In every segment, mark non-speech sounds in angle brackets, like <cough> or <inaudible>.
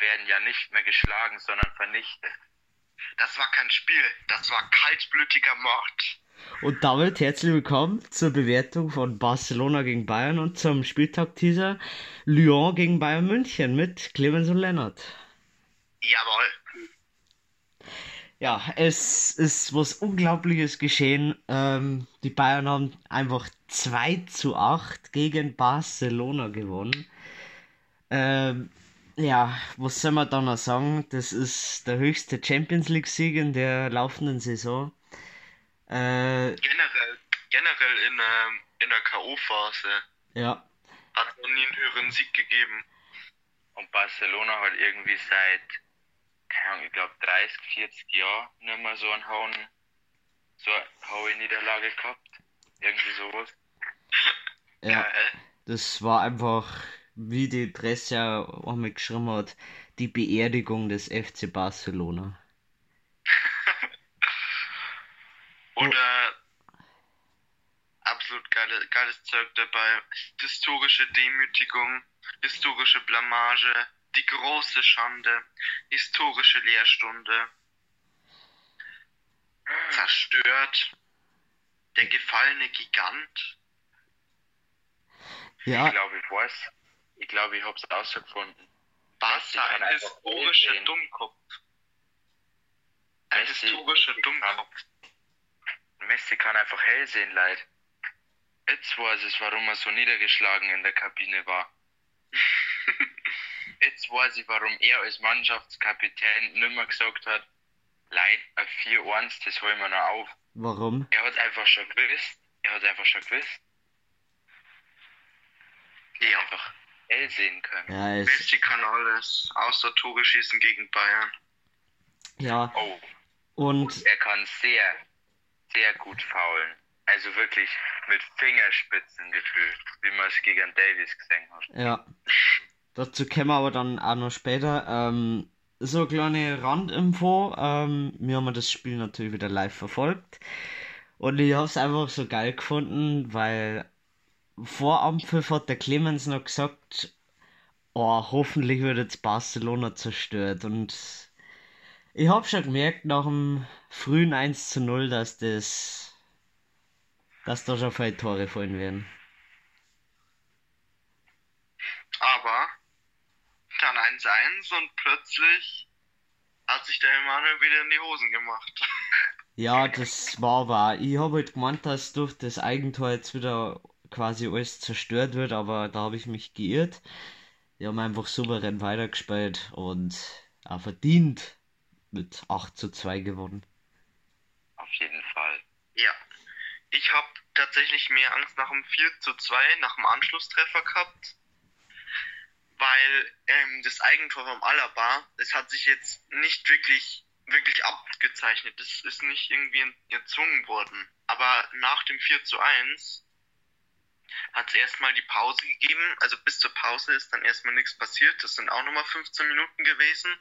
werden ja nicht mehr geschlagen, sondern vernichtet. Das war kein Spiel, das war kaltblütiger Mord. Und damit herzlich willkommen zur Bewertung von Barcelona gegen Bayern und zum Spieltag-Teaser Lyon gegen Bayern München mit Clemens und Lennart. Jawohl. Ja, es ist was Unglaubliches geschehen. Ähm, die Bayern haben einfach 2 zu 8 gegen Barcelona gewonnen. Ähm, ja, was soll man da noch sagen? Das ist der höchste Champions League-Sieg in der laufenden Saison. Äh, Generell, generell in, ähm, in der K.O.-Phase ja, hat es noch nie einen höheren Sieg gegeben. Und Barcelona hat irgendwie seit, keine Ahnung, ich glaube 30, 40 Jahren nicht mehr so einen Hauen, so eine hohe Niederlage gehabt. Irgendwie sowas. ja, Geil. das war einfach, wie die Presse ja auch mal geschrieben hat, die Beerdigung des FC Barcelona. <laughs> Oder absolut geile, geiles Zeug dabei. Historische Demütigung, historische Blamage, die große Schande, historische Lehrstunde. Zerstört. Der gefallene Gigant. Ja, Ich glaube, ich weiß. Ich glaube, ich hab's rausgefunden. Messi Barca, kann ein einfach historischer sehen. Dummkopf. Ein Messi- historischer Messi kann- Dummkopf. Messi kann einfach hell sehen, leid. Jetzt weiß ich, warum er so niedergeschlagen in der Kabine war. <laughs> Jetzt weiß ich, warum er als Mannschaftskapitän nimmer gesagt hat, leid, ein 4-1, das holen wir noch auf. warum? Er hat einfach schon gewusst. Er hat einfach schon gewusst. Ja. Einfach hell sehen können. Ja, es, Messi kann alles, außer Tore schießen gegen Bayern. ja, Oh, und er kann sehr, sehr gut faulen. Also wirklich mit Fingerspitzengefühl, wie man es gegen Davis gesehen hat. Ja, dazu kommen wir aber dann auch noch später. Ähm, so eine kleine Randinfo. Ähm, wir haben das Spiel natürlich wieder live verfolgt. Und ich habe es einfach so geil gefunden, weil vor Ampfiff hat der Clemens noch gesagt, oh, hoffentlich wird jetzt Barcelona zerstört. Und ich habe schon gemerkt nach dem frühen 1 zu 0, dass das, dass da schon viele Tore fallen werden. Aber dann 1-1 und plötzlich hat sich der Emanuel wieder in die Hosen gemacht. Ja, das war wahr. Ich habe halt gemeint, dass durch das Eigentor jetzt wieder quasi alles zerstört wird, aber da habe ich mich geirrt. Die haben einfach souverän weitergespielt und auch verdient mit 8 zu 2 gewonnen. Auf jeden Fall. Ja. Ich habe tatsächlich mehr Angst nach dem 4 zu 2, nach dem Anschlusstreffer gehabt. Weil ähm, das Eigentor vom Alaba, das hat sich jetzt nicht wirklich, wirklich abgezeichnet. Das ist nicht irgendwie erzwungen worden. Aber nach dem 4 zu 1 hat es erstmal die Pause gegeben. Also bis zur Pause ist dann erstmal nichts passiert. Das sind auch nochmal 15 Minuten gewesen.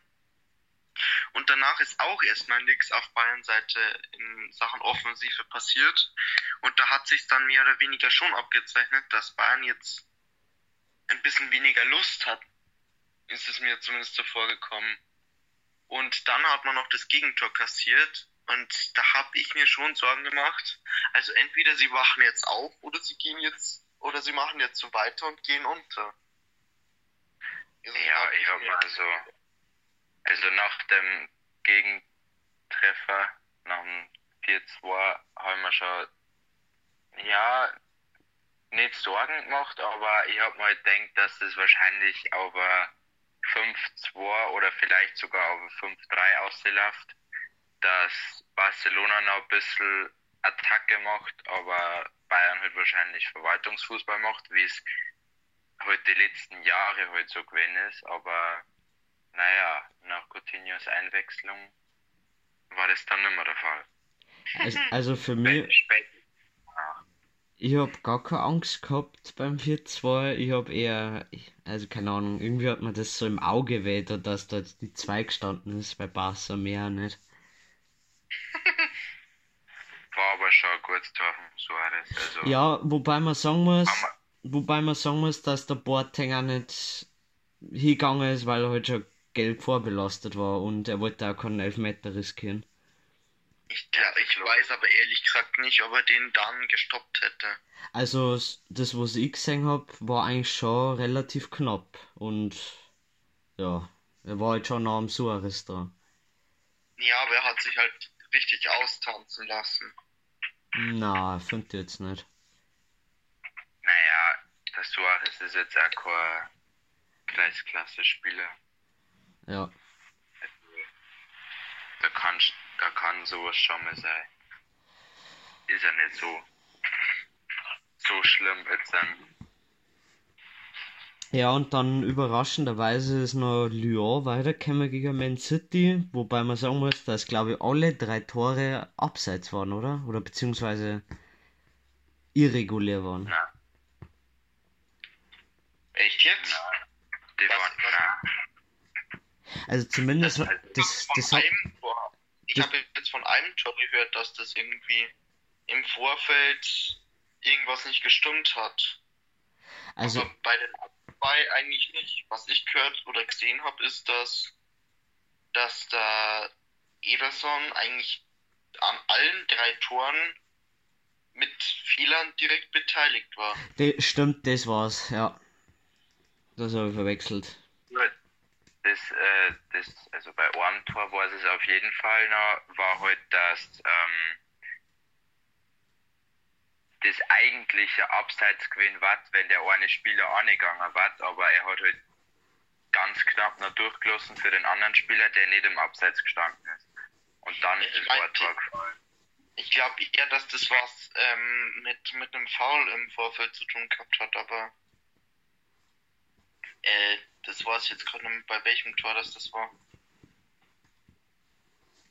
Und danach ist auch erstmal nichts auf Bayern Seite in Sachen Offensive passiert. Und da hat sich dann mehr oder weniger schon abgezeichnet, dass Bayern jetzt ein bisschen weniger Lust hat. Ist es mir zumindest so vorgekommen. Und dann hat man noch das Gegentor kassiert. Und da habe ich mir schon Sorgen gemacht. Also entweder sie wachen jetzt auf oder sie gehen jetzt oder sie machen jetzt so weiter und gehen unter. Also Ja, ich habe mal so, also nach dem Gegentreffer, nach dem 4-2, haben wir schon, ja, nicht Sorgen gemacht, aber ich habe mal gedacht, dass das wahrscheinlich auf ein 5-2 oder vielleicht sogar auf ein 5-3 ausläuft, dass Barcelona noch ein bisschen Attacke macht, aber Bayern halt wahrscheinlich Verwaltungsfußball macht, wie es halt die letzten Jahre halt so gewesen ist, aber naja, nach Coutinhos Einwechslung war das dann nicht mehr der Fall. Also, <laughs> also für mich, ich habe gar keine Angst gehabt beim 4-2. Ich habe eher, also keine Ahnung, irgendwie hat man das so im Auge weiter, dass da jetzt die 2 gestanden ist bei Barca mehr nicht. War aber schon ein gutes Tor von Suarez. Also, Ja, wobei man sagen muss, wobei man sagen muss, dass der Boateng auch nicht hingegangen ist, weil er halt schon gelb vorbelastet war und er wollte auch keinen Elfmeter riskieren. Ich, ja, ich weiß aber ehrlich gesagt nicht, ob er den dann gestoppt hätte. Also das, was ich gesehen habe, war eigentlich schon relativ knapp und ja, er war halt schon nah am Suarez dran. Ja, aber er hat sich halt richtig austanzen lassen. Na, finde ich jetzt nicht. Naja, der Suarez ist jetzt auch kein Kreisklasse-Spieler. Ja. Da kann, da kann sowas schon mal sein. Ist ja nicht so, so schlimm jetzt dann. Ja, und dann überraschenderweise ist noch Lyon weitergekommen gegen Man City, wobei man sagen muss, dass glaube ich alle drei Tore abseits waren, oder? Oder beziehungsweise irregulär waren. Nein, Echt jetzt? nein. Die Was- waren, nein. Also zumindest Also, das, Von das hat, einem Tor. Ich das- habe jetzt von einem Tor gehört, dass das irgendwie im Vorfeld irgendwas nicht gestimmt hat. also aber bei den zwei eigentlich nicht. Was ich gehört oder gesehen habe, ist, dass, dass da Ederson eigentlich an allen drei Toren mit Fehlern direkt beteiligt war. de, stimmt, das war's, ja. Das habe ich verwechselt. Das, äh, das, also bei einem Tor war es auf jeden Fall noch, war halt, dass ähm, das eigentliche Abseitsgewinn war, wenn der eine Spieler angegangen war, aber er hat halt ganz knapp noch durchgelassen für den anderen Spieler, der nicht im Abseits gestanden ist. Und dann Ich ist das meinte- Tor gefallen. Ich glaube eher, dass das was ähm, mit, mit einem Foul im Vorfeld zu tun gehabt hat, aber äh, das weiß ich jetzt gerade bei welchem Tor das das war.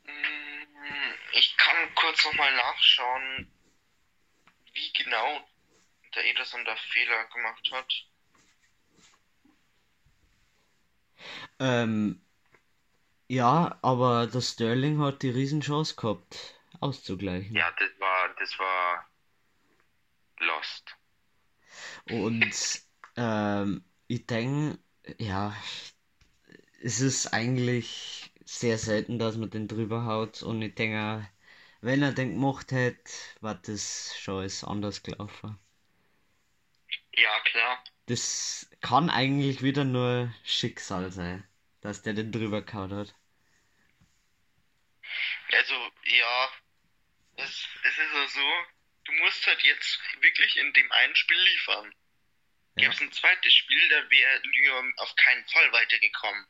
Mm, Ich kann kurz nochmal nachschauen, wie genau der Ederson da Fehler gemacht hat. Ähm, ja, aber der Sterling hat die Riesenchance gehabt, auszugleichen. Ja, das war, das war lost. Und <laughs> ähm, ich denke, ja, es ist eigentlich sehr selten, dass man den drüber haut. Und ich denke, wenn er den gemacht hätte, war das schon alles anders gelaufen. Ja, klar. Das kann eigentlich wieder nur Schicksal sein, dass der den drüber gehauen hat. Also, ja, es, es ist ja so, du musst halt jetzt wirklich in dem einen Spiel liefern. Ja. Gäbe es ein zweites Spiel, da wäre Lyon auf keinen Fall weitergekommen.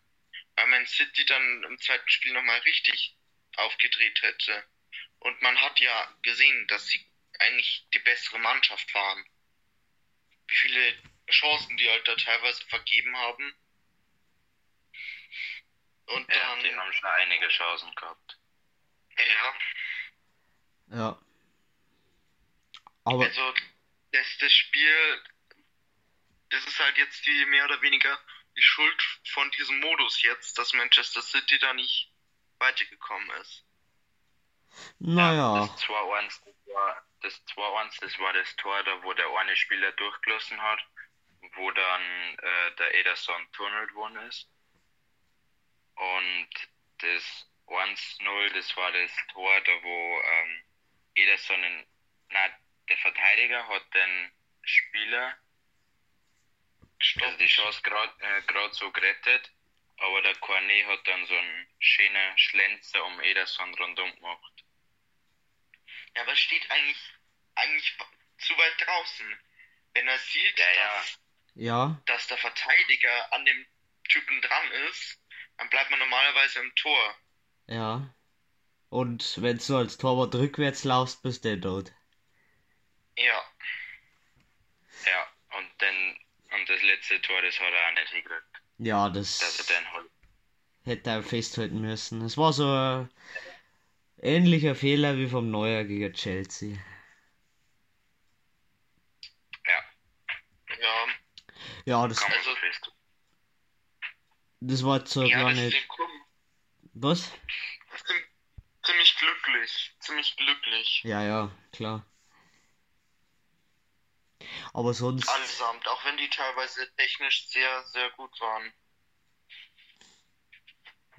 Weil Man City dann im zweiten Spiel nochmal richtig aufgedreht hätte. Und man hat ja gesehen, dass sie eigentlich die bessere Mannschaft waren. Wie viele Chancen die halt da teilweise vergeben haben. Und Ja, dann, die haben schon einige Chancen gehabt. ja, Ja. Aber Also, das, das Spiel, das ist halt jetzt die mehr oder weniger die Schuld von diesem Modus jetzt, dass Manchester City da nicht weitergekommen ist. Naja, Das 2-1, das war das 2-1, das war das Tor, da wo der eine Spieler durchgelassen hat, wo dann äh, der Ederson tunnelt worden ist. Und das 1-0, das war das Tor, da wo ähm, Ederson, in, na, der Verteidiger hat den Spieler, also die Chance gerade äh, grad so gerettet, aber der Cornet hat dann so einen schönen Schlenzer um Ederson rundum gemacht. Ja, aber es steht eigentlich, eigentlich zu weit draußen. Wenn er sieht, Ja, dass, ja, dass der Verteidiger an dem Typen dran ist, dann bleibt man normalerweise im Tor. ja. Und wenn du als Torwart rückwärts laufst, bist du tot. Ja, Ja, und dann, und das letzte Tor, das hat er auch nicht hingekriegt, Ja, dass er das den hätte er festhalten müssen. Es war so ein ähnlicher Fehler wie vom Neuer gegen Chelsea. Ja, ja. Ja, das, Also- das war eine Ja, Kunden Was? ziem- ziemlich glücklich. Ziemlich glücklich. Ja, ja, klar. Aber sonst. Allesamt, auch wenn die teilweise technisch sehr, sehr gut waren.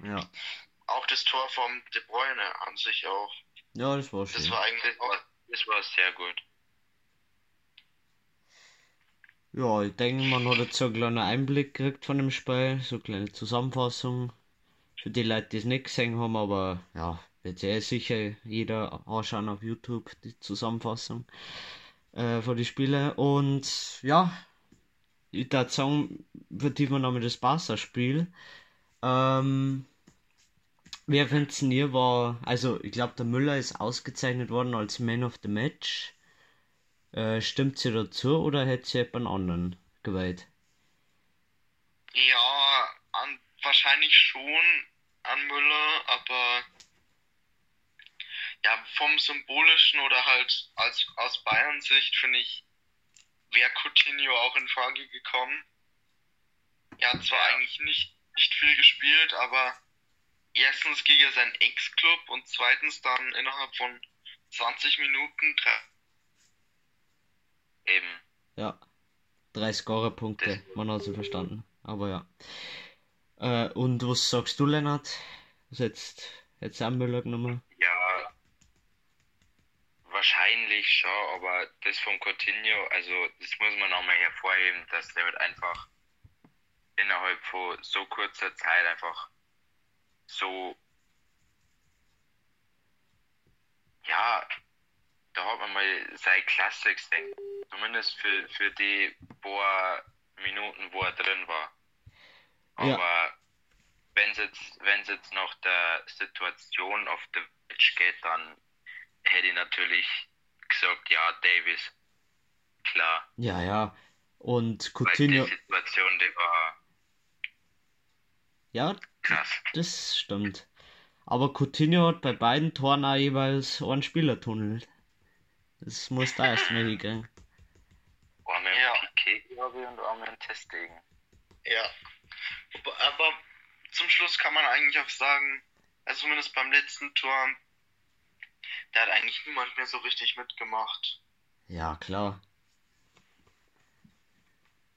Ja. Auch das Tor vom De Bruyne an sich auch. Ja, das war schön. Das war eigentlich war, das war sehr gut. Ja, ich denke, man hat jetzt so einen kleinen Einblick gekriegt von dem Spiel, so eine kleine Zusammenfassung. Für die Leute, die es nicht gesehen haben, aber ja, wird ja eh sicher jeder anschauen auf YouTube, die Zusammenfassung äh, von den Spielen. Und ja, ich würde sagen, vertiefen wir nochmal das Barca-Spiel. Ähm, wer findet ihr war, also ich glaube, der Müller ist ausgezeichnet worden als Man of the Match. Äh, stimmt sie dazu oder hätte sie jemand anderen gewählt? Ja, an, wahrscheinlich schon an Müller, aber ja, vom symbolischen oder halt als, aus Bayern Sicht finde ich, wäre Coutinho auch in Frage gekommen. Er hat zwar eigentlich nicht, nicht viel gespielt, aber erstens gegen seinen Ex-Club und zweitens dann innerhalb von 20 Minuten drei Eben. Ja. Drei Scorer-Punkte, man hat sie verstanden. Aber ja. Äh, und was sagst du, Lennart? Was jetzt, jetzt auch Müller genommen? Ja, wahrscheinlich schon, aber das von Coutinho, also das muss man nochmal hervorheben, dass der halt einfach innerhalb von so kurzer Zeit einfach so, ja, da hat man mal seine Klasse gesehen. Zumindest für, für die paar Minuten, wo er drin war. Ja. Aber wenn es jetzt, wenn's jetzt nach der Situation auf der Pitch geht, dann hätte ich natürlich gesagt, ja, Davis. Klar. Ja, ja. Und Weil Coutinho. die Situation, die war Ja, krass. das stimmt. Aber Coutinho hat bei beiden Toren auch jeweils einen Spieler tunnelt. Das muss da erst mal hinkriegen. Einmal Ja. Piquet, glaube ich, und einmal ein Testegen. Ja. Aber- Aber zum Schluss kann man eigentlich auch sagen, also zumindest beim letzten Tor, da hat eigentlich niemand mehr so richtig mitgemacht. Ja, klar.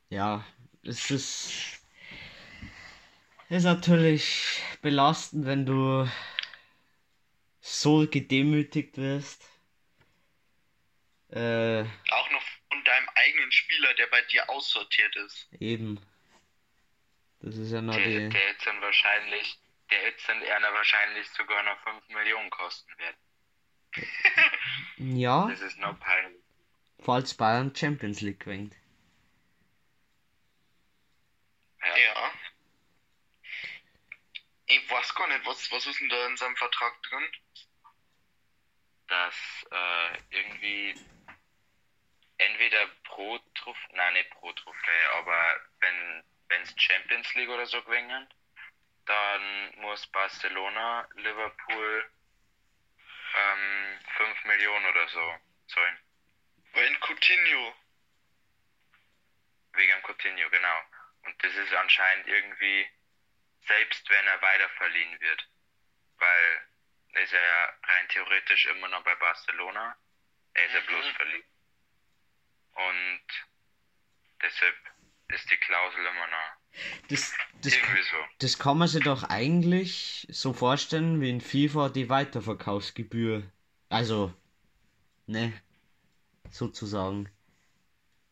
Ja, es ist, ist natürlich belastend, wenn du so gedemütigt wirst. Äh, Auch noch von deinem eigenen Spieler, der bei dir aussortiert ist. eben. Das ist ja noch Der, die. der jetzt dann wahrscheinlich, der jetzt dann eher wahrscheinlich sogar noch 5 Millionen kosten wird. Ja, Das ist noch peinlich. falls Bayern Champions League gewinnt. Ja. Ja. Ich weiß gar nicht, was, was ist denn da in seinem Vertrag drin? dass äh, irgendwie entweder pro Trophäe, nein, nicht pro Trophäe, aber wenn wenn's Champions League oder so gewinnen, dann muss Barcelona Liverpool ähm, 5 Millionen oder so zahlen. Weil Coutinho. Wegen Coutinho, genau. Und das ist anscheinend irgendwie, selbst wenn er weiter verliehen wird, weil ist er ja rein theoretisch immer noch bei Barcelona. Er ist ja Mhm. bloß verliehen. Und deshalb ist die Klausel immer noch Das, das, irgendwie so. das kann man sich doch eigentlich so vorstellen wie in FIFA die Weiterverkaufsgebühr. Also, ne, sozusagen.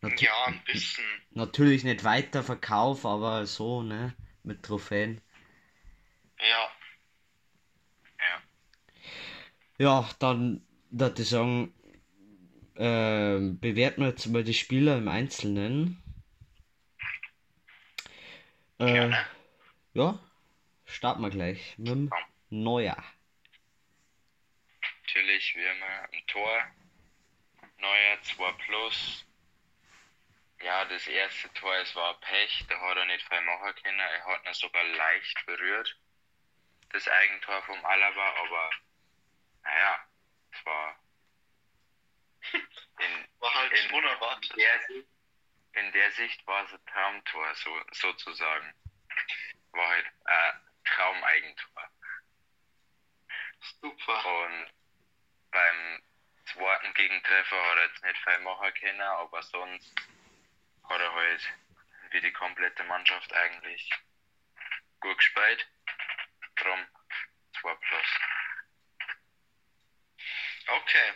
Natu Ja, ein bisschen. Natürlich nicht Weiterverkauf, aber so, ne, mit Trophäen. Ja. Ja. Ja, dann würde ich sagen, ähm, bewerten wir jetzt mal die Spieler im Einzelnen. Äh, Gerne. ja, starten wir gleich mit dem Neuer. Natürlich wie immer ein Tor. Neuer 2 plus. Ja, das erste Tor, es war Pech, da hat er nicht viel machen können. Er hat ihn sogar leicht berührt. Das Eigentor vom Alaba, aber naja, es war <laughs> in, War halt In- unerwartet. der Sicht, in der Sicht war es ein Traumtor, so, sozusagen. War halt ein Traumeigentor. Super. Und beim zweiten Gegentreffer hat er jetzt nicht viel machen können, aber sonst oder halt wie die komplette Mannschaft eigentlich gut gespielt. Drum 2 plus. Okay.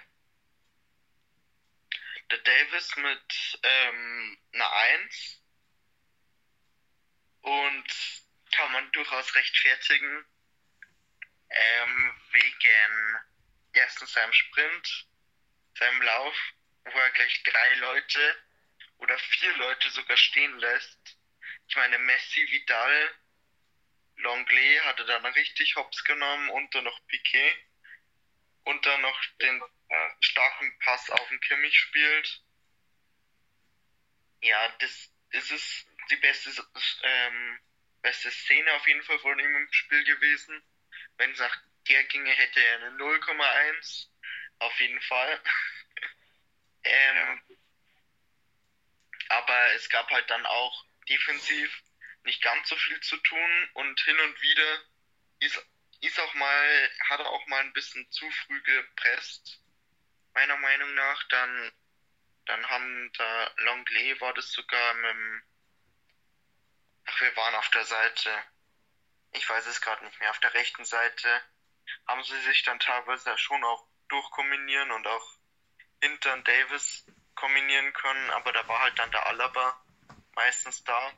Der Davis mit ähm, einer 1 und kann man durchaus rechtfertigen ähm, wegen erstens seinem Sprint, seinem Lauf, wo er gleich drei Leute oder vier Leute sogar stehen lässt. Ich meine, Messi, Vidal, Longley hatte dann richtig hops genommen und dann noch Piquet und dann noch den äh, starken Pass auf den Kimmich spielt. Ja, das, das ist die beste, ähm, beste Szene auf jeden Fall von ihm im Spiel gewesen. Wenn es nach der ginge, hätte er eine 0,1. Auf jeden Fall. <laughs> ähm, aber es gab halt dann auch defensiv nicht ganz so viel zu tun und hin und wieder ist, ist auch mal, hat er auch mal ein bisschen zu früh gepresst, meiner Meinung nach. Dann, dann haben da Longley war das sogar mit dem, ach, wir waren auf der Seite, ich weiß es gerade nicht mehr, auf der rechten Seite haben sie sich dann teilweise schon auch durchkombinieren und auch hinter Davis kombinieren können, aber da war halt dann der Alaba meistens da.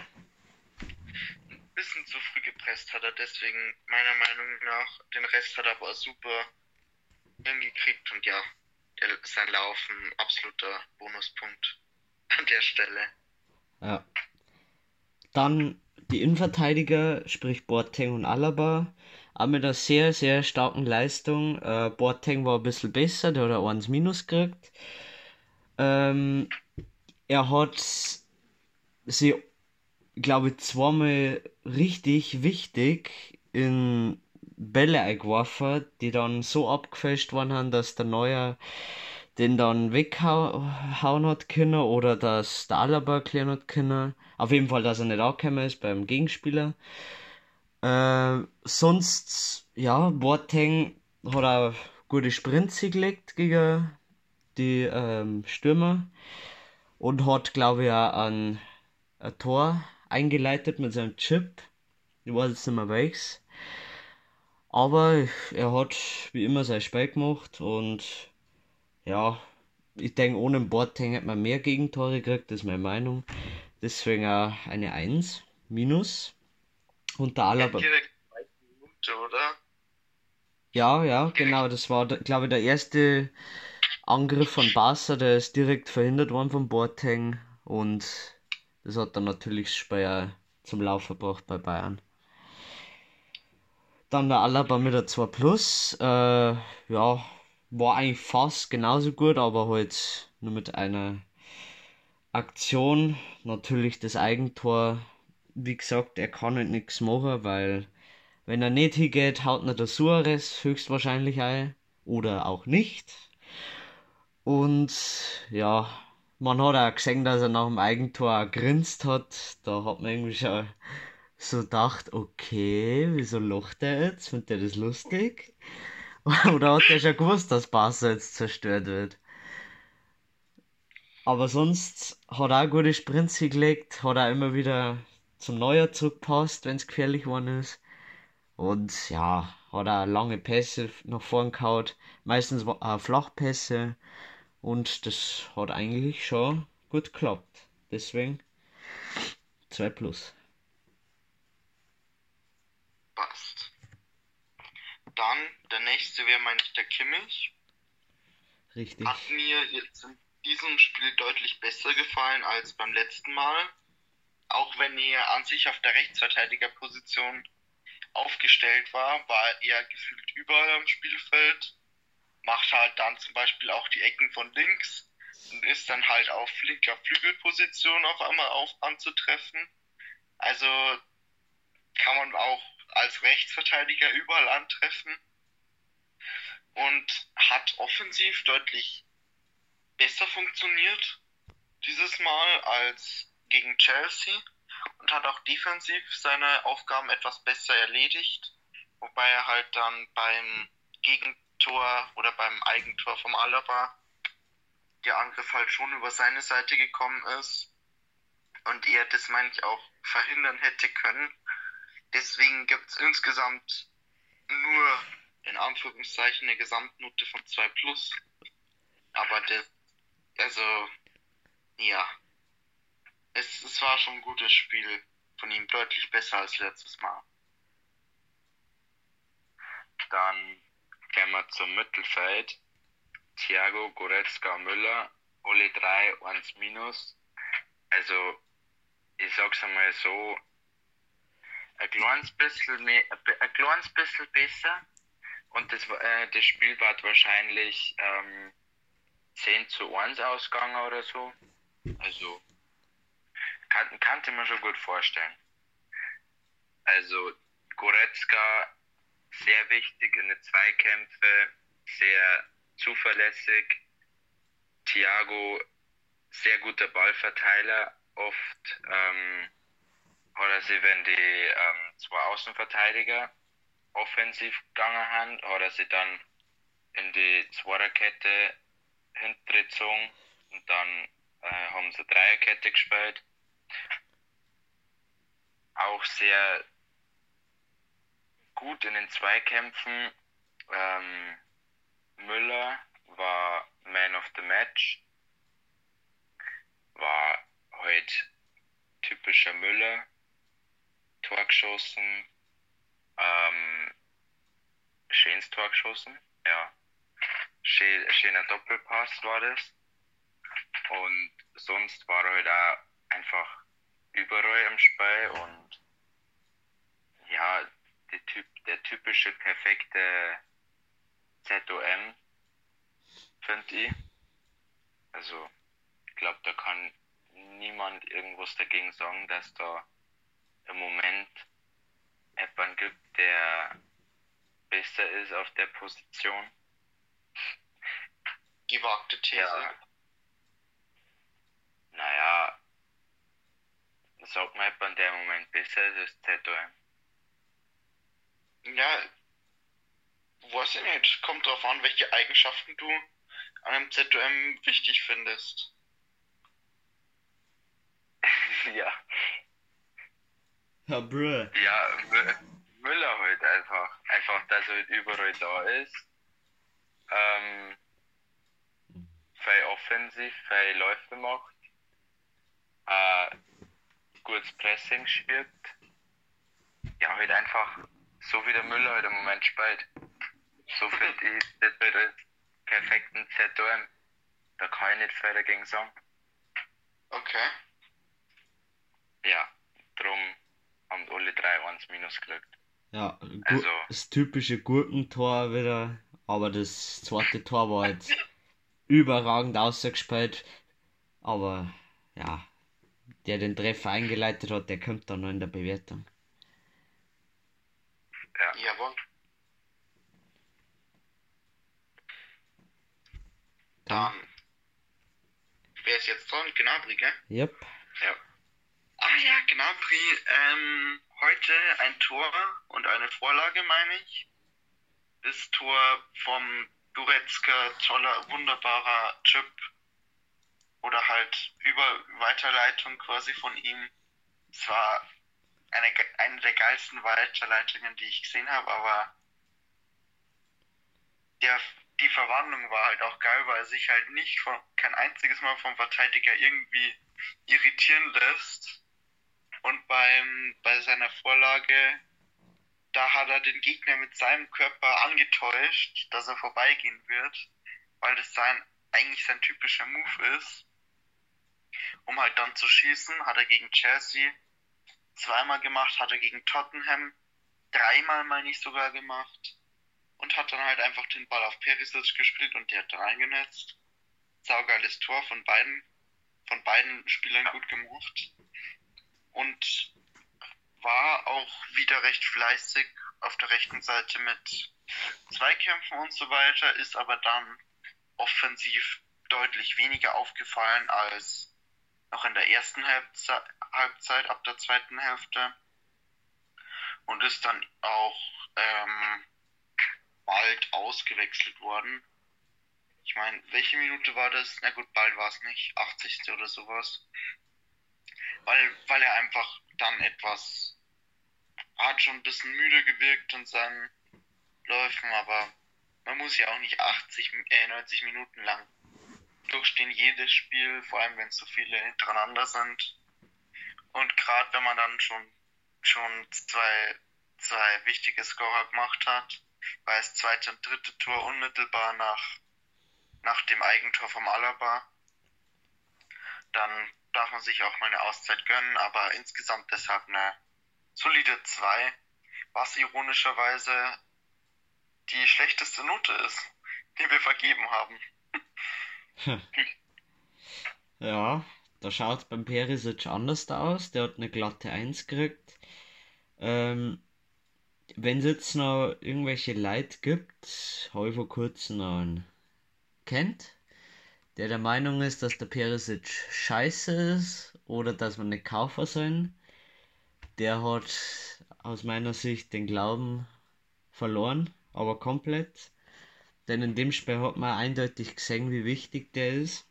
Ein bisschen zu früh gepresst hat er deswegen meiner Meinung nach. Den Rest hat er aber super hingekriegt und ja, der, sein Laufen absoluter Bonuspunkt <laughs> an der Stelle. Ja. Dann die Innenverteidiger, sprich Boateng und Alaba, auch mit einer sehr, sehr starken Leistung. Äh, Boateng war ein bisschen besser, der hat ein 1 Minus gekriegt. Ähm, er hat sie, glaube ich, zweimal richtig wichtig in Bälle eingeworfen, die dann so abgefälscht worden haben, dass der Neuer den dann weghauen hat können oder dass der Alaba erklären hat können. Auf jeden Fall, dass er nicht angekommen ist beim Gegenspieler. Äh, sonst, ja, Boateng hat auch gute Sprints gelegt gegen die ähm, Stürmer und hat, glaube ich, auch ein, ein Tor eingeleitet mit seinem Chip. Ich weiß jetzt nicht mehr welches. Aber er hat wie immer sein Spiel gemacht und ja, ich denke, ohne Boateng hätte man mehr Gegentore gekriegt, das ist meine Meinung. Deswegen auch eine 1 minus. Und der Alaba. Direkt Minute, oder? Ja, ja, genau, das war, glaube ich, der erste Angriff von Barca, der ist direkt verhindert worden von Boateng und das hat dann natürlich Speyer zum Lauf gebracht bei Bayern. Dann der Alaba mit der 2 Plus, äh, ja, war eigentlich fast genauso gut, aber halt nur mit einer Aktion. Natürlich das Eigentor. Wie gesagt, er kann halt nichts machen, weil wenn er nicht hingeht, haut nicht der Suarez höchstwahrscheinlich ein. Oder auch nicht. Und ja, man hat auch gesehen, dass er nach dem Eigentor auch grinst hat. Da hat man irgendwie schon so gedacht, okay, wieso lacht er jetzt? Findet er das lustig? <laughs> Oder hat er schon gewusst, dass Barca jetzt zerstört wird? Aber sonst hat er auch gute Sprints gelegt, hat er immer wieder zum Neuer zurückpasst, wenn es gefährlich geworden ist. Und ja, hat er lange Pässe nach vorn gehauen, meistens auch Flachpässe. Und das hat eigentlich schon gut geklappt. Deswegen 2 plus. Passt. Dann der nächste wäre mein der Kimmich. Richtig. Hat mir jetzt in diesem Spiel deutlich besser gefallen als beim letzten Mal. Auch wenn er an sich auf der Rechtsverteidigerposition aufgestellt war, war er gefühlt überall am Spielfeld. Macht halt dann zum Beispiel auch die Ecken von links und ist dann halt auf linker Flügelposition auf einmal auf anzutreffen. Also kann man auch als Rechtsverteidiger überall antreffen und hat offensiv deutlich besser funktioniert dieses Mal als gegen Chelsea und hat auch defensiv seine Aufgaben etwas besser erledigt, wobei er halt dann beim Gegentor oder beim Eigentor vom Alaba der Angriff halt schon über seine Seite gekommen ist und er das meine ich auch verhindern hätte können. Deswegen gibt es insgesamt nur in Anführungszeichen eine Gesamtnote von 2 plus. Aber das, also Ja. Es, es war schon ein gutes Spiel von ihm, deutlich besser als letztes Mal. Dann wir zum Mittelfeld. Thiago, Goretzka, Müller, alle drei 1 minus. Also, ich sag's einmal so, ein kleines bisschen, mehr, ein kleines bisschen besser. Und das, äh, das Spiel war wahrscheinlich ähm, 10 zu 1 ausgegangen oder so. Also, kann, kannte man schon gut vorstellen. Also, Goretzka, sehr wichtig in den Zweikämpfe, sehr zuverlässig. Thiago, sehr guter Ballverteiler. Oft ähm, hat er sie, wenn die ähm, zwei Außenverteidiger offensiv gegangen haben, hat er sie dann in die Zweierkette hintergezogen und dann äh, haben sie Dreierkette gespielt. Auch sehr gut in den Zweikämpfen. Ähm, Müller war Man of the Match. War heute typischer Müller. Tor geschossen. Ähm, schönes Tor geschossen, ja. Schön, schöner Doppelpass war das. Und sonst war er halt auch einfach überall im Spiel und ja, der, typ, der typische perfekte ZOM, finde ich. Also, ich glaube, da kann niemand irgendwas dagegen sagen, dass da im Moment jemand gibt, der besser ist auf der Position. Gewagte These. Ja. Naja, sagt man jemand, der im Moment besser ist als ZOM. Ja, weiß ich nicht. Kommt drauf an, welche Eigenschaften du an einem ZOM wichtig findest. <laughs> ja. Ja, bruh. Ja, Müller halt einfach. Einfach, dass er halt überall da ist. Ähm, viel offensiv, viel Läufe macht. Äh, gutes Pressing spielt. Ja, halt einfach so wie der Müller halt im Moment spielt. So <laughs> finde ich das halt als perfekten ZOM. Da kann ich nicht viel dagegen sagen. Okay. Ja, drum haben alle drei 1 minus gelegt. Ja, also, das typische Gurkentor wieder, aber das zweite Tor war jetzt <laughs> überragend ausgespielt. Aber ja, der den Treffer eingeleitet hat, der kommt dann noch in der Bewertung. Ja. Jawohl. Dann. Wer ist jetzt dran? Gnabry, gell? Yep. Ja. Ah ja, Gnabry. Ähm, heute ein Tor und eine Vorlage, meine ich. Das Tor vom Goretzka, toller, wunderbarer Chip. Oder halt über Weiterleitung quasi von ihm. Es war eine, eine der geilsten Weiterleitungen, die ich gesehen habe, aber der, die Verwandlung war halt auch geil, weil er sich halt nicht von, kein einziges Mal vom Verteidiger irgendwie irritieren lässt. Und beim, bei seiner Vorlage, da hat er den Gegner mit seinem Körper angetäuscht, dass er vorbeigehen wird, weil das sein, eigentlich sein typischer Move ist. Um halt dann zu schießen, hat er gegen Chelsea zweimal gemacht, hat er gegen Tottenham dreimal mal nicht sogar gemacht und hat dann halt einfach den Ball auf Perisic gespielt und der hat dann eingenetzt. Saugeiles Tor von beiden, von beiden Spielern gut gemacht und war auch wieder recht fleißig auf der rechten Seite mit Zweikämpfen und so weiter, ist aber dann offensiv deutlich weniger aufgefallen als noch in der ersten Halbzeit, ab der zweiten Hälfte und ist dann auch ähm, bald ausgewechselt worden. Ich meine, welche Minute war das? Na gut, bald war es nicht, 80. oder sowas. Weil, weil er einfach dann etwas hat schon ein bisschen müde gewirkt und seinen Läufen, aber man muss ja auch nicht 80, äh, 90 Minuten lang durchstehen jedes Spiel, vor allem wenn es so viele hintereinander sind. Und gerade wenn man dann schon, schon zwei, zwei wichtige Scorer gemacht hat, weil das zweite und dritte Tor unmittelbar nach, nach dem Eigentor vom Alaba, dann darf man sich auch mal eine Auszeit gönnen, aber insgesamt deshalb eine solide 2, was ironischerweise die schlechteste Note ist, die wir vergeben haben. Ja, da schaut es beim Perisic anders aus. Der hat eine glatte 1 gekriegt. Ähm, wenn es jetzt noch irgendwelche Leute gibt, habe ich vor kurzem einen kennt, der der Meinung ist, dass der Perisic scheiße ist oder dass man nicht kaufen sollen, der hat aus meiner Sicht den Glauben verloren, aber komplett. Denn in dem Spiel hat man eindeutig gesehen, wie wichtig der ist.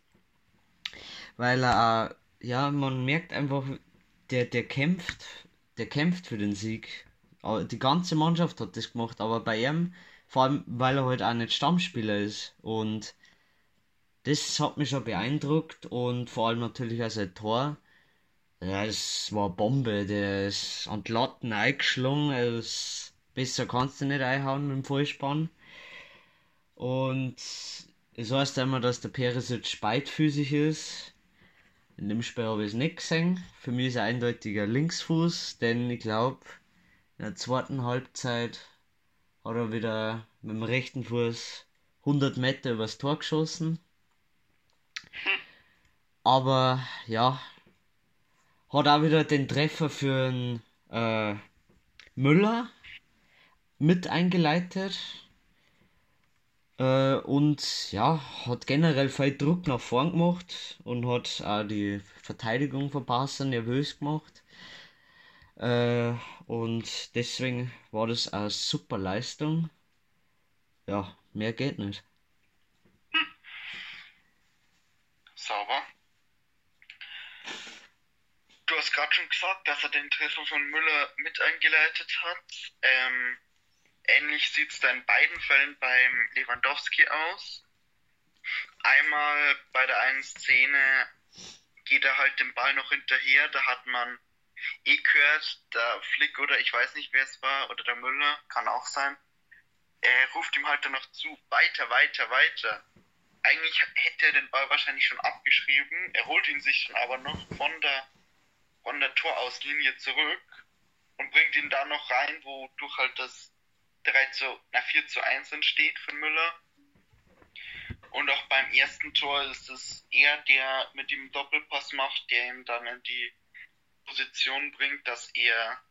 Weil er, ja, man merkt einfach, der, der kämpft, der kämpft für den Sieg. Die ganze Mannschaft hat das gemacht, aber bei ihm, vor allem, weil er halt auch nicht Stammspieler ist. Und das hat mich schon beeindruckt und vor allem natürlich auch sein Tor. Es war Bombe, der ist an die Latten eingeschlungen, besser kannst du nicht einhauen mit dem Vollspann. Und es heißt immer, dass der Perisic beidfüßig ist. In dem Spiel habe ich es nicht gesehen. Für mich ist er eindeutiger Linksfuß, denn ich glaube, in der zweiten Halbzeit hat er wieder mit dem rechten Fuß 100 Meter übers Tor geschossen. Aber ja, hat auch wieder den Treffer für den, äh, Müller mit eingeleitet. Äh, und ja, hat generell viel Druck nach vorn gemacht und hat auch die Verteidigung von Barca nervös gemacht. Äh, und deswegen war das eine super Leistung. Ja, mehr geht nicht. Hm. Sauber. Du hast gerade schon gesagt, dass er den Treffer von Müller mit eingeleitet hat. Ähm, Ähnlich sieht es da in beiden Fällen beim Lewandowski aus. Einmal bei der einen Szene geht er halt dem Ball noch hinterher, da hat man eh gehört, der Flick oder ich weiß nicht wer es war, oder der Müller, kann auch sein. Er ruft ihm halt dann noch zu, weiter, weiter, weiter. Eigentlich hätte er den Ball wahrscheinlich schon abgeschrieben, er holt ihn sich dann aber noch von der, von der Torauslinie zurück und bringt ihn da noch rein, wodurch halt das 3 zu, na, 4 zu 1 entsteht für Müller. Und auch beim ersten Tor ist es er, der mit dem Doppelpass macht, der ihm dann in die Position bringt, dass er,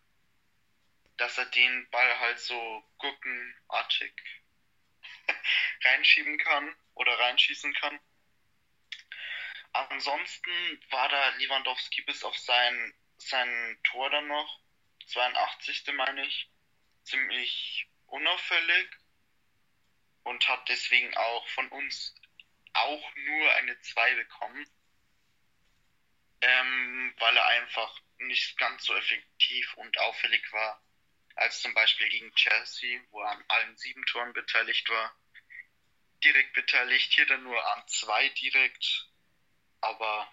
dass er den Ball halt so gurkenartig <laughs> reinschieben kann oder reinschießen kann. Ansonsten war da Lewandowski bis auf sein, sein Tor dann noch, 82. meine ich, ziemlich unauffällig und hat deswegen auch von uns auch nur eine 2 bekommen, ähm, weil er einfach nicht ganz so effektiv und auffällig war als zum Beispiel gegen Chelsea, wo er an allen sieben Toren beteiligt war. Direkt beteiligt, hier dann nur an zwei direkt, aber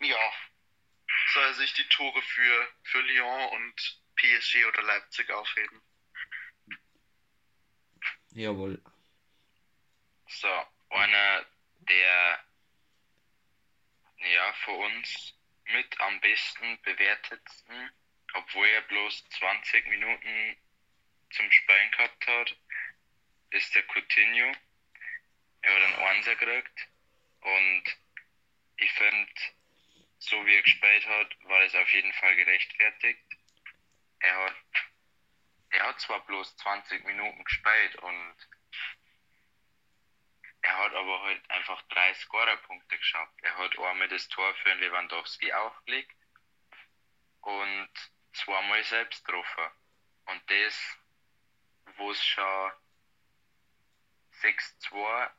ja, soll er sich die Tore für, für Lyon und PSG oder Leipzig aufheben. Jawohl. So, einer der ja für uns mit am besten bewertetsten, obwohl er bloß 20 Minuten zum Spielen gehabt hat, ist der Coutinho. Er hat einen Einser gekriegt und ich finde, so wie er gespielt hat, war es auf jeden Fall gerechtfertigt. Er hat er hat zwar bloß 20 Minuten gespielt und er hat aber halt einfach drei Scorerpunkte geschafft. Er hat einmal das Tor für Lewandowski aufgelegt und zweimal selbst getroffen. Und das, wo es schon 6-2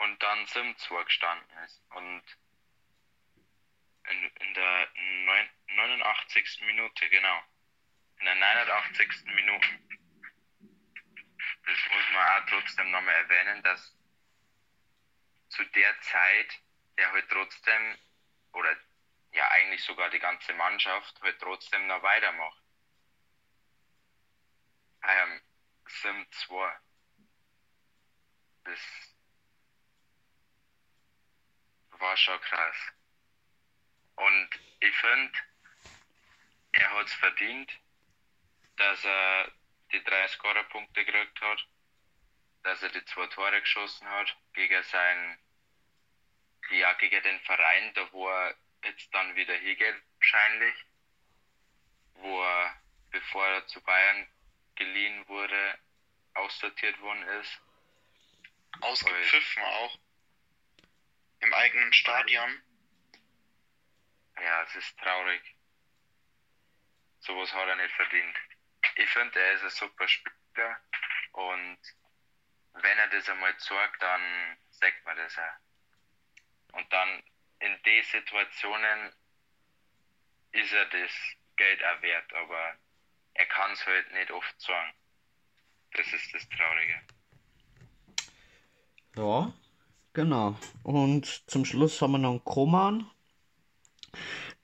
und dann 7-2 gestanden ist. Und in, in der 89. Minute, genau in der 89. Minute. Das muss man auch trotzdem nochmal erwähnen, dass zu der Zeit der halt trotzdem, oder ja eigentlich sogar die ganze Mannschaft, halt trotzdem noch weitermacht. Ähm, Sim 2. Das war schon krass. Und ich finde, er hat es verdient, dass er die drei Scorerpunkte gekriegt hat, dass er die zwei Tore geschossen hat gegen sein, ja, gegen den Verein, da wo er jetzt dann wieder hingeht, wahrscheinlich, wo er, bevor er zu Bayern geliehen wurde, aussortiert worden ist. Ausgepfiffen auch. Im eigenen Stadion. Ja, es ist traurig. Sowas hat er nicht verdient. Ich finde, er ist ein super Spieler und wenn er das einmal zeigt, dann sagt man das auch. Und dann in den Situationen ist er das Geld auch wert, aber er kann es halt nicht oft sagen. Das ist das Traurige. Ja, genau. Und zum Schluss haben wir noch einen Koman.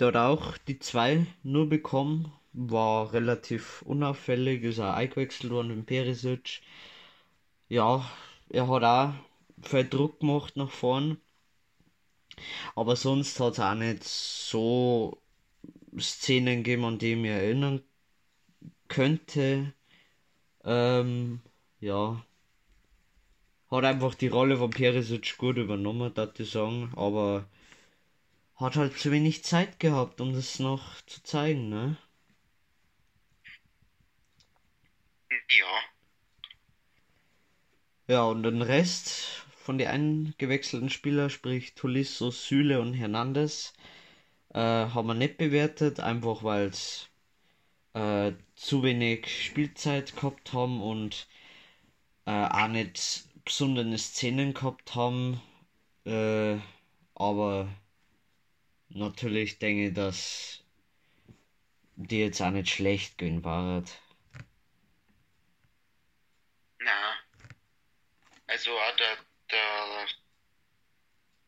Der hat auch die zwei nur bekommen. War relativ unauffällig, ist auch eingewechselt worden mit Perisic. Ja, er hat auch viel Druck gemacht nach vorn. Aber sonst hat es auch nicht so Szenen gegeben, an die ich mich erinnern könnte. Ähm, ja. Hat einfach die Rolle von Perisic gut übernommen, darf ich sagen. Aber hat halt zu wenig Zeit gehabt, um das noch zu zeigen, ne? Ja. Ja, und den Rest von den eingewechselten Spielern, sprich Tolisso, Süle und Hernandez, äh, haben wir nicht bewertet, einfach weil es äh, zu wenig Spielzeit gehabt haben und äh, auch nicht besondere Szenen gehabt haben. Äh, aber natürlich denke ich, dass die jetzt auch nicht schlecht gehen waren. Na. Also hat der, der,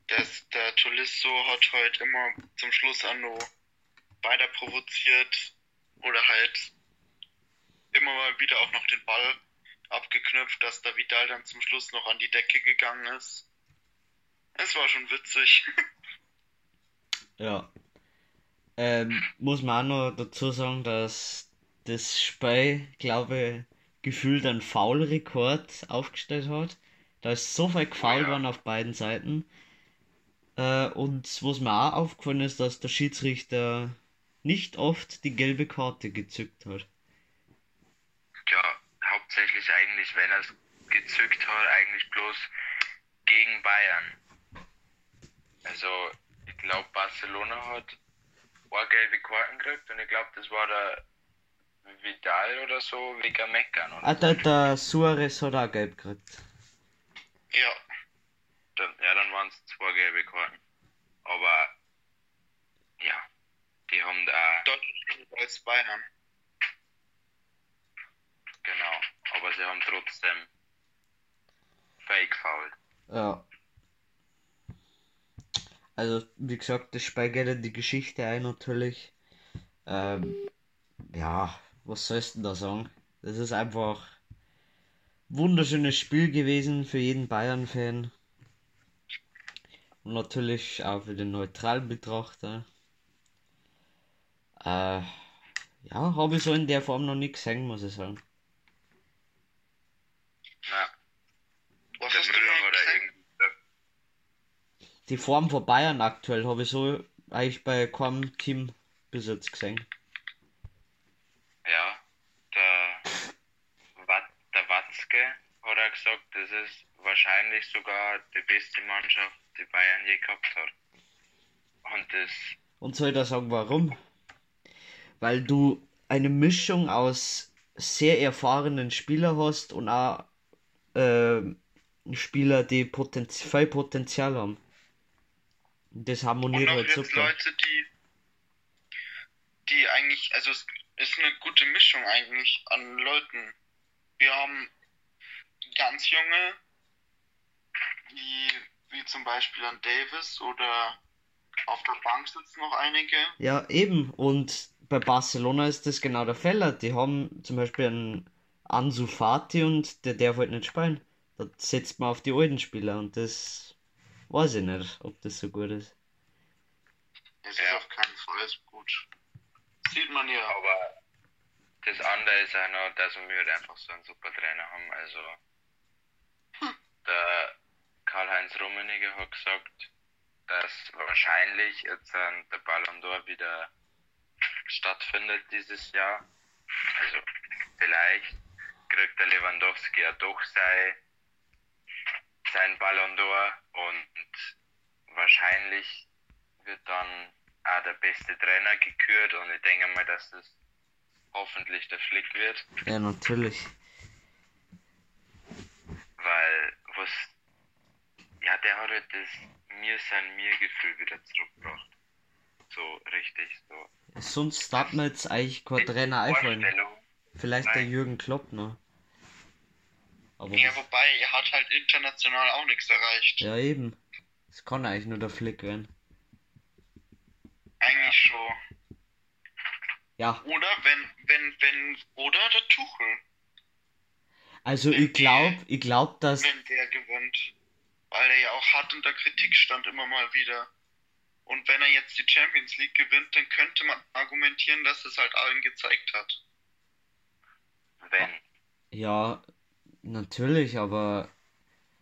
das, der Tolisso hat heute immer zum Schluss auch noch weiter provoziert oder halt immer mal wieder auch noch den Ball abgeknüpft, dass der Vidal dann zum Schluss noch an die Decke gegangen ist. Es war schon witzig. <laughs> Ja. Ähm, muss man auch noch dazu sagen, dass das Spiel, glaube ich, gefühlt einen Foul-Rekord aufgestellt hat. Da ist so viel gefoult worden auf beiden Seiten. Äh, und was mir auch aufgefallen ist, dass der Schiedsrichter nicht oft die gelbe Karte gezückt hat. Ja, hauptsächlich eigentlich, wenn er es gezückt hat, eigentlich bloß gegen Bayern. Also, ich glaube, Barcelona hat eine gelbe Karten gekriegt und ich glaube, das war der Vidal oder so wegen Meckern. Oder Ah, der, der Suarez hat auch gelb gekriegt. Ja. Dann, ja, dann waren es zwei gelbe Karten. Aber ja, die haben da, Deutlich als Bayern. genau, aber sie haben trotzdem fake faul. Ja. Also, wie gesagt, das geht in die Geschichte ein natürlich. Ähm, ja, was sollst du denn da sagen? Das ist einfach wunderschönes Spiel gewesen für jeden Bayern-Fan. Und natürlich auch für den neutralen Betrachter. Äh, ja, habe ich so in der Form noch nie gesehen, muss ich sagen. Na, Was hast du er irgendwie, Die Form von Bayern aktuell habe ich so eigentlich bei keinem Team bis jetzt gesehen. ja, der, Wat, der Watzke gesagt, das ist wahrscheinlich sogar die beste Mannschaft, die Bayern je gehabt hat. Und das, Und soll ich da sagen, warum? Weil du eine Mischung aus sehr erfahrenen Spielern hast und auch äh, Spieler, die Potenz viel Potenzial haben. Das Und harmoniert auch halt jetzt super. Leute, die, die eigentlich, also es ist eine gute Mischung eigentlich an Leuten. Wir haben ganz junge, die wie zum Beispiel an Davis oder auf der Bank sitzen noch einige. Ja, eben. Und bei Barcelona ist das genau der Fall. Die haben zum Beispiel einen Ansu Fati und der darf halt nicht spielen. Da setzt man auf die alten Spieler und das weiß ich nicht, ob das so gut ist. Es ist auf keinen Fall gut. Sieht man ja. Aber das andere ist auch noch, dass wir halt einfach so einen super Trainer haben. Also der Karl-Heinz Rummenigge hat gesagt, dass wahrscheinlich jetzt ähm, der Ballon d'Or wieder stattfindet dieses Jahr. Also vielleicht kriegt der Lewandowski ja doch sein, sein Ballon d'Or und wahrscheinlich wird dann auch der beste Trainer gekürt und ich denke mal, dass das hoffentlich der Flick wird. Ja, natürlich. Weil was ja der hat halt das mir sein Mir-Gefühl wieder zurückgebracht. So richtig so. Sonst darf mir jetzt eigentlich kein Trainer einfallen. Vielleicht der Nein. Jürgen Klopp noch. Aber Ja, wobei, er hat halt international auch nichts erreicht. ja eben. Das kann eigentlich nur der Flick werden. Eigentlich schon. Ja, Oder wenn, wenn, wenn, oder der Tuchel, also ich glaube, ich glaube, dass wenn der gewinnt. Weil er ja auch hart unter Kritik stand immer mal wieder. Und wenn er jetzt die Champions League gewinnt, dann könnte man argumentieren, dass es halt allen gezeigt hat. Wenn. Ja, natürlich, aber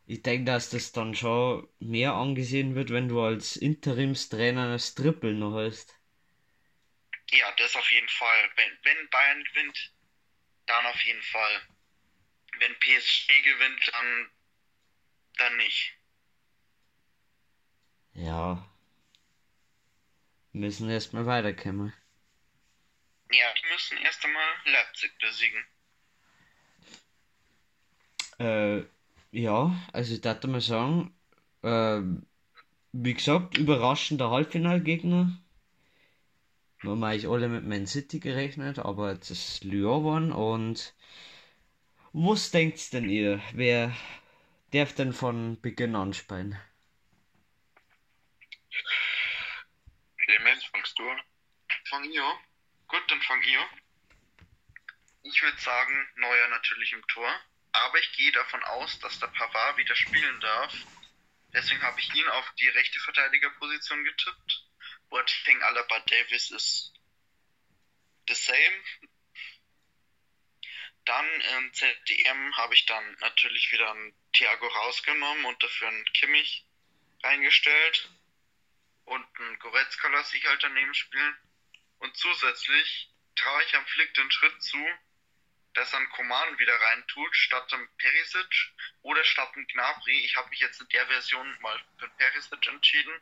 ich denke, dass das dann schon mehr angesehen wird, wenn du als Interimstrainer das Triple noch hast. Ja, das auf jeden Fall. Wenn, wenn Bayern gewinnt, dann auf jeden Fall. Wenn PSG gewinnt, dann, dann nicht. Ja. Müssen erstmal weiterkommen. Ja, die müssen erst einmal Leipzig besiegen. Äh, ja, also ich dachte mal sagen, ähm, wie gesagt, überraschender Halbfinalgegner. Wir haben eigentlich alle mit Man City gerechnet, aber jetzt ist Lyon geworden und was denkt denn ihr? Wer darf denn von Beginn an spielen? Clemens, fangst du an? Fang ich an? Gut, dann fang ich an. Ich würde sagen, Neuer natürlich im Tor. Aber ich gehe davon aus, dass der Pavard wieder spielen darf. Deswegen habe ich ihn auf die rechte Verteidigerposition getippt. Boateng, Alaba, Davis ist the same. Dann im ZDM habe ich dann natürlich wieder einen Thiago rausgenommen und dafür einen Kimmich reingestellt. Und einen Goretzka lasse ich halt daneben spielen. Und zusätzlich traue ich am Flick den Schritt zu, dass er einen Koman wieder reintut, statt einem Perisic oder statt einem Gnabry. Ich habe mich jetzt in der Version mal für Perisic entschieden,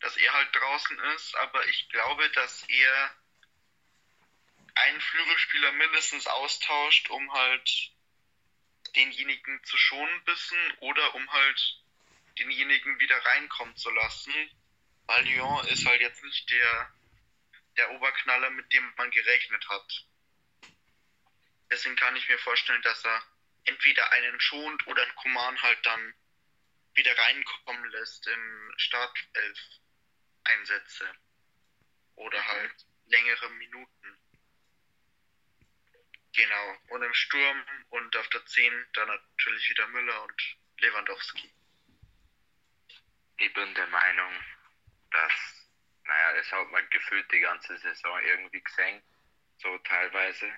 dass er halt draußen ist, aber ich glaube, dass er einen Flügelspieler mindestens austauscht, um halt denjenigen zu schonen bisschen oder um halt denjenigen wieder reinkommen zu lassen. Weil Lyon ist halt jetzt nicht der, der Oberknaller, mit dem man gerechnet hat. Deswegen kann ich mir vorstellen, dass er entweder einen schont oder einen Command halt dann wieder reinkommen lässt in Startelf Einsätze. Oder halt längere Minuten. Genau. Und im Sturm und auf der 10 dann natürlich wieder Müller und Lewandowski. Ich bin der Meinung, dass, naja, das hat man gefühlt die ganze Saison irgendwie gesehen, so teilweise,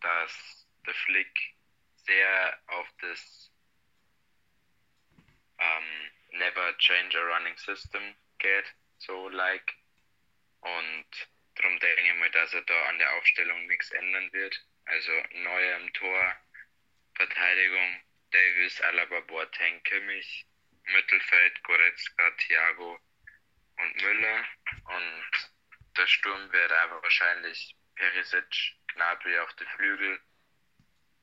dass der Flick sehr auf das ähm, Never Change a Running System geht, so like. Und darum denke ich mal, dass er da an der Aufstellung nichts ändern wird. Also Neuer im Tor, Verteidigung, Davis, Alaba, Boateng, Kimmich, Mittelfeld, Goretzka, Thiago und Müller. Und der Sturm wird aber wahrscheinlich Perisic, Gnabry auf die Flügel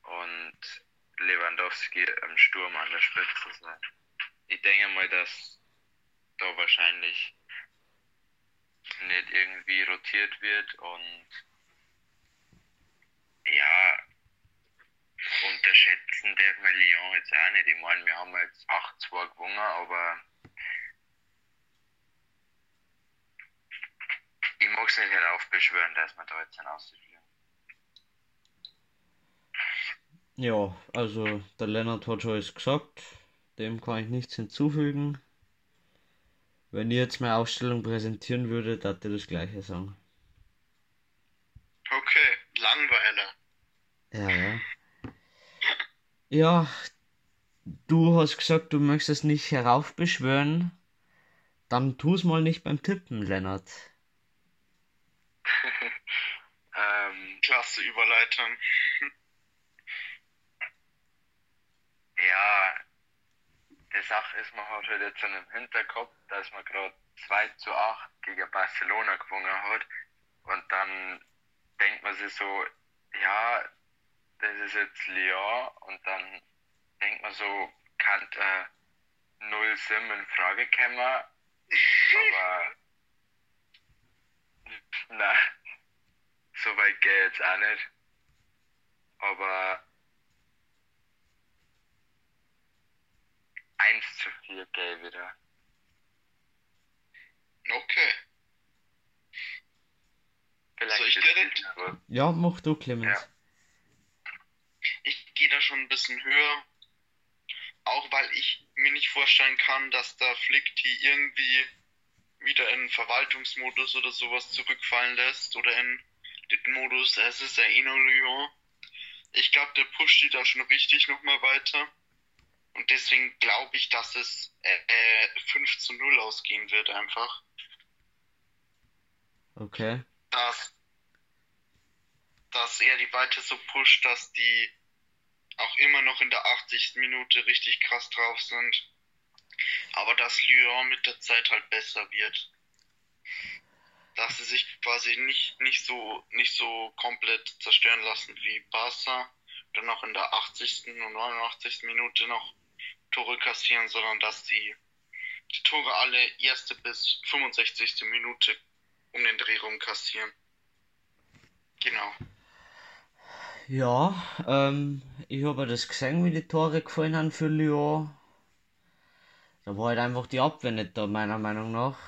und Lewandowski im Sturm an der Spitze sein. Ich denke mal, dass da wahrscheinlich nicht irgendwie rotiert wird und ja, unterschätzen darf man Lyon jetzt auch nicht. Ich meine, wir haben jetzt 8-2 gewonnen, aber ich mag es nicht heraufbeschwören, dass wir da jetzt hinausfliegen. Ja, also der Lennart hat schon alles gesagt. Dem kann ich nichts hinzufügen. Wenn ich jetzt meine Ausstellung präsentieren würde, würde ich das gleiche sagen. Okay, Langweiler. Ja, ja. Ja, du hast gesagt, du möchtest nicht heraufbeschwören. Dann tu's mal nicht beim Tippen, Lennart. <laughs> ähm, Klasse Überleitung. <laughs> ja, die Sache ist, man hat halt jetzt schon im Hinterkopf, dass man gerade 2 zu 8 gegen Barcelona gewonnen hat. Und dann denkt man sich so, ja, das ist jetzt Lyon. Und dann denkt man so, kann äh, 0 Sim in Frage kommen. Aber, <laughs> na, so weit geht jetzt auch nicht. Aber 1 zu 4 gay wieder. Okay. Vielleicht Soll ich direkt? Ja, mach du, Clemens. Ja. Ich gehe da schon ein bisschen höher. Auch weil ich mir nicht vorstellen kann, dass der Flick die irgendwie wieder in Verwaltungsmodus oder sowas zurückfallen lässt oder in den Modus, es ist ja eh nur Lyon. Ich glaube, der pusht die da schon richtig nochmal weiter. Und deswegen glaube ich, dass es äh, äh, 5 zu 0 ausgehen wird einfach. Okay. dass, dass er die weiter so pusht, dass die auch immer noch in der 80. Minute richtig krass drauf sind. Aber dass Lyon mit der Zeit halt besser wird. Dass sie sich quasi nicht, nicht so, nicht so komplett zerstören lassen wie Barca. Dann noch in der 80. und 89. Minute noch Tore kassieren, sondern dass die, die Tore alle erste bis 65. Minute um den Dreh rum kassieren. Genau. Ja, ähm, ich habe das gesehen, wie die Tore gefallen haben für Lyon. Da war halt einfach die Abwehr nicht da, meiner Meinung nach.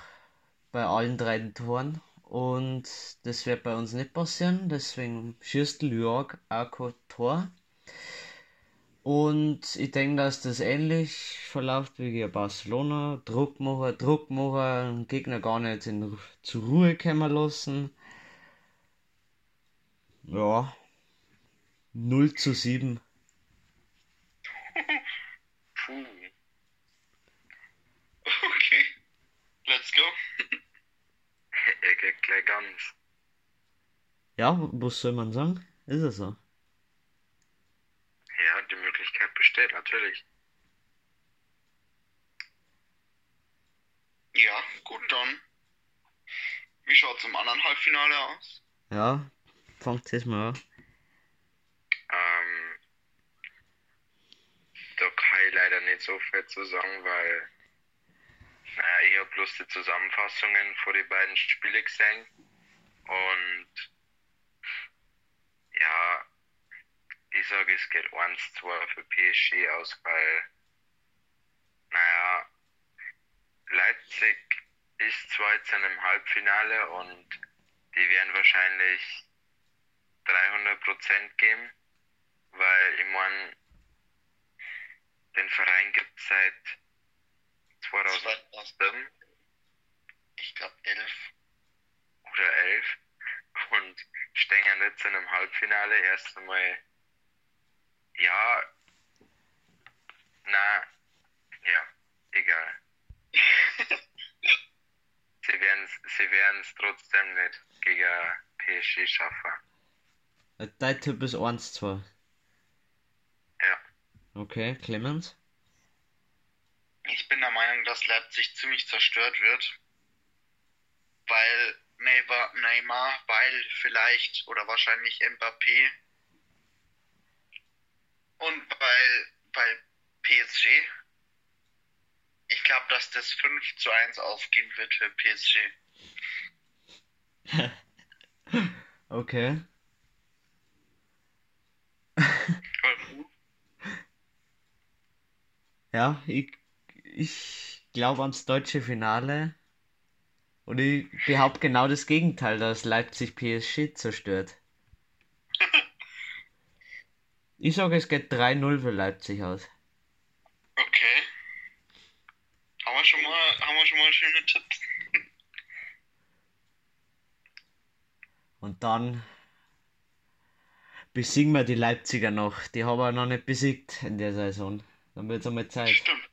Bei allen drei Toren. Und das wird bei uns nicht passieren, deswegen schießt Lyon auch kein Tor. Und ich denke, dass das ähnlich verläuft wie gegen Barcelona. Druck machen, Druck machen, den Gegner gar nicht in, zur Ruhe kommen lassen. Ja. 0 zu 7. Puh. <laughs> Okay. Let's go. <laughs> Er geht gleich ganz. Ja, was soll man sagen? Ist es so. Ja, die Möglichkeit besteht natürlich. Ja, gut dann. Wie schaut's im anderen Halbfinale aus? Ja, fangt jetzt mal an. Ähm, da kann ich leider nicht so viel zu sagen, weil naja, ich habe bloß die Zusammenfassungen vor die beiden Spiele gesehen und ja, ich sage, es geht 1-2 für PSG aus, weil naja, Leipzig ist zwar jetzt in einem Halbfinale und die werden wahrscheinlich 300% geben, weil ich mein, den Verein gibt es seit 2007 Ich glaube elf. oder 11 und stehen jetzt in einem Halbfinale. Erst einmal, ja, na, ja, egal. <laughs> sie werden sie werden's trotzdem nicht gegen PSG schaffen. Äh, Dein Tipp ist 1 2. Ja. Okay, Clemens? Ich bin der Meinung, dass Leipzig ziemlich zerstört wird. Weil Neymar, Neymar weil vielleicht oder wahrscheinlich Mbappé und weil, weil PSG. Ich glaube, dass das 5 zu 1 aufgehen wird für PSG. <laughs> Okay. <laughs> Ja, ich, ich glaube ans deutsche Finale. Und ich behaupte genau das Gegenteil, dass Leipzig PSG zerstört. Ich sage, es geht 3-0 für Leipzig aus. Okay. Haben wir schon mal, haben wir schon mal schöne Tipps. Und dann besiegen wir die Leipziger noch. Die haben wir noch nicht besiegt in der Saison. Dann wird es einmal Zeit. Stimmt.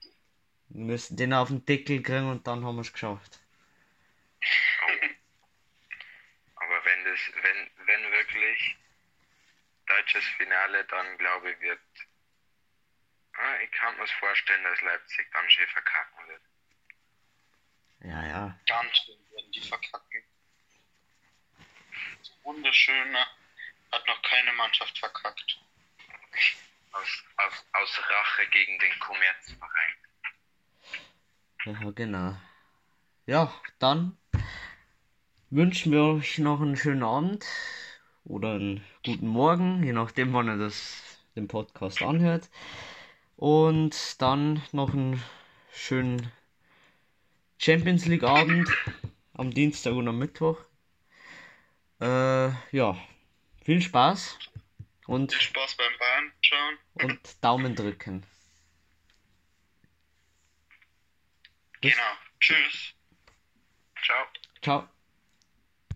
Wir müssen den auf den Deckel kriegen und dann haben wir es geschafft. Aber wenn das, wenn, wenn wirklich deutsches Finale, dann glaube ich, wird. Ah, ich kann mir vorstellen, dass Leipzig dann schön verkacken wird. Ja, ja. Ganz schön werden die verkacken. Wunderschöner hat noch keine Mannschaft verkackt. Aus, aus, aus Rache gegen den Kommerzverein. Ja, genau. Ja, dann wünschen wir euch noch einen schönen Abend oder einen guten Morgen, je nachdem, wann ihr das, den Podcast anhört. Und dann noch einen schönen Champions League Abend am Dienstag und am Mittwoch. Äh, ja, viel Spaß und, Viel Spaß beim Bayern schauen. und Daumen drücken. Genau. Tschüss. Ciao. Ciao.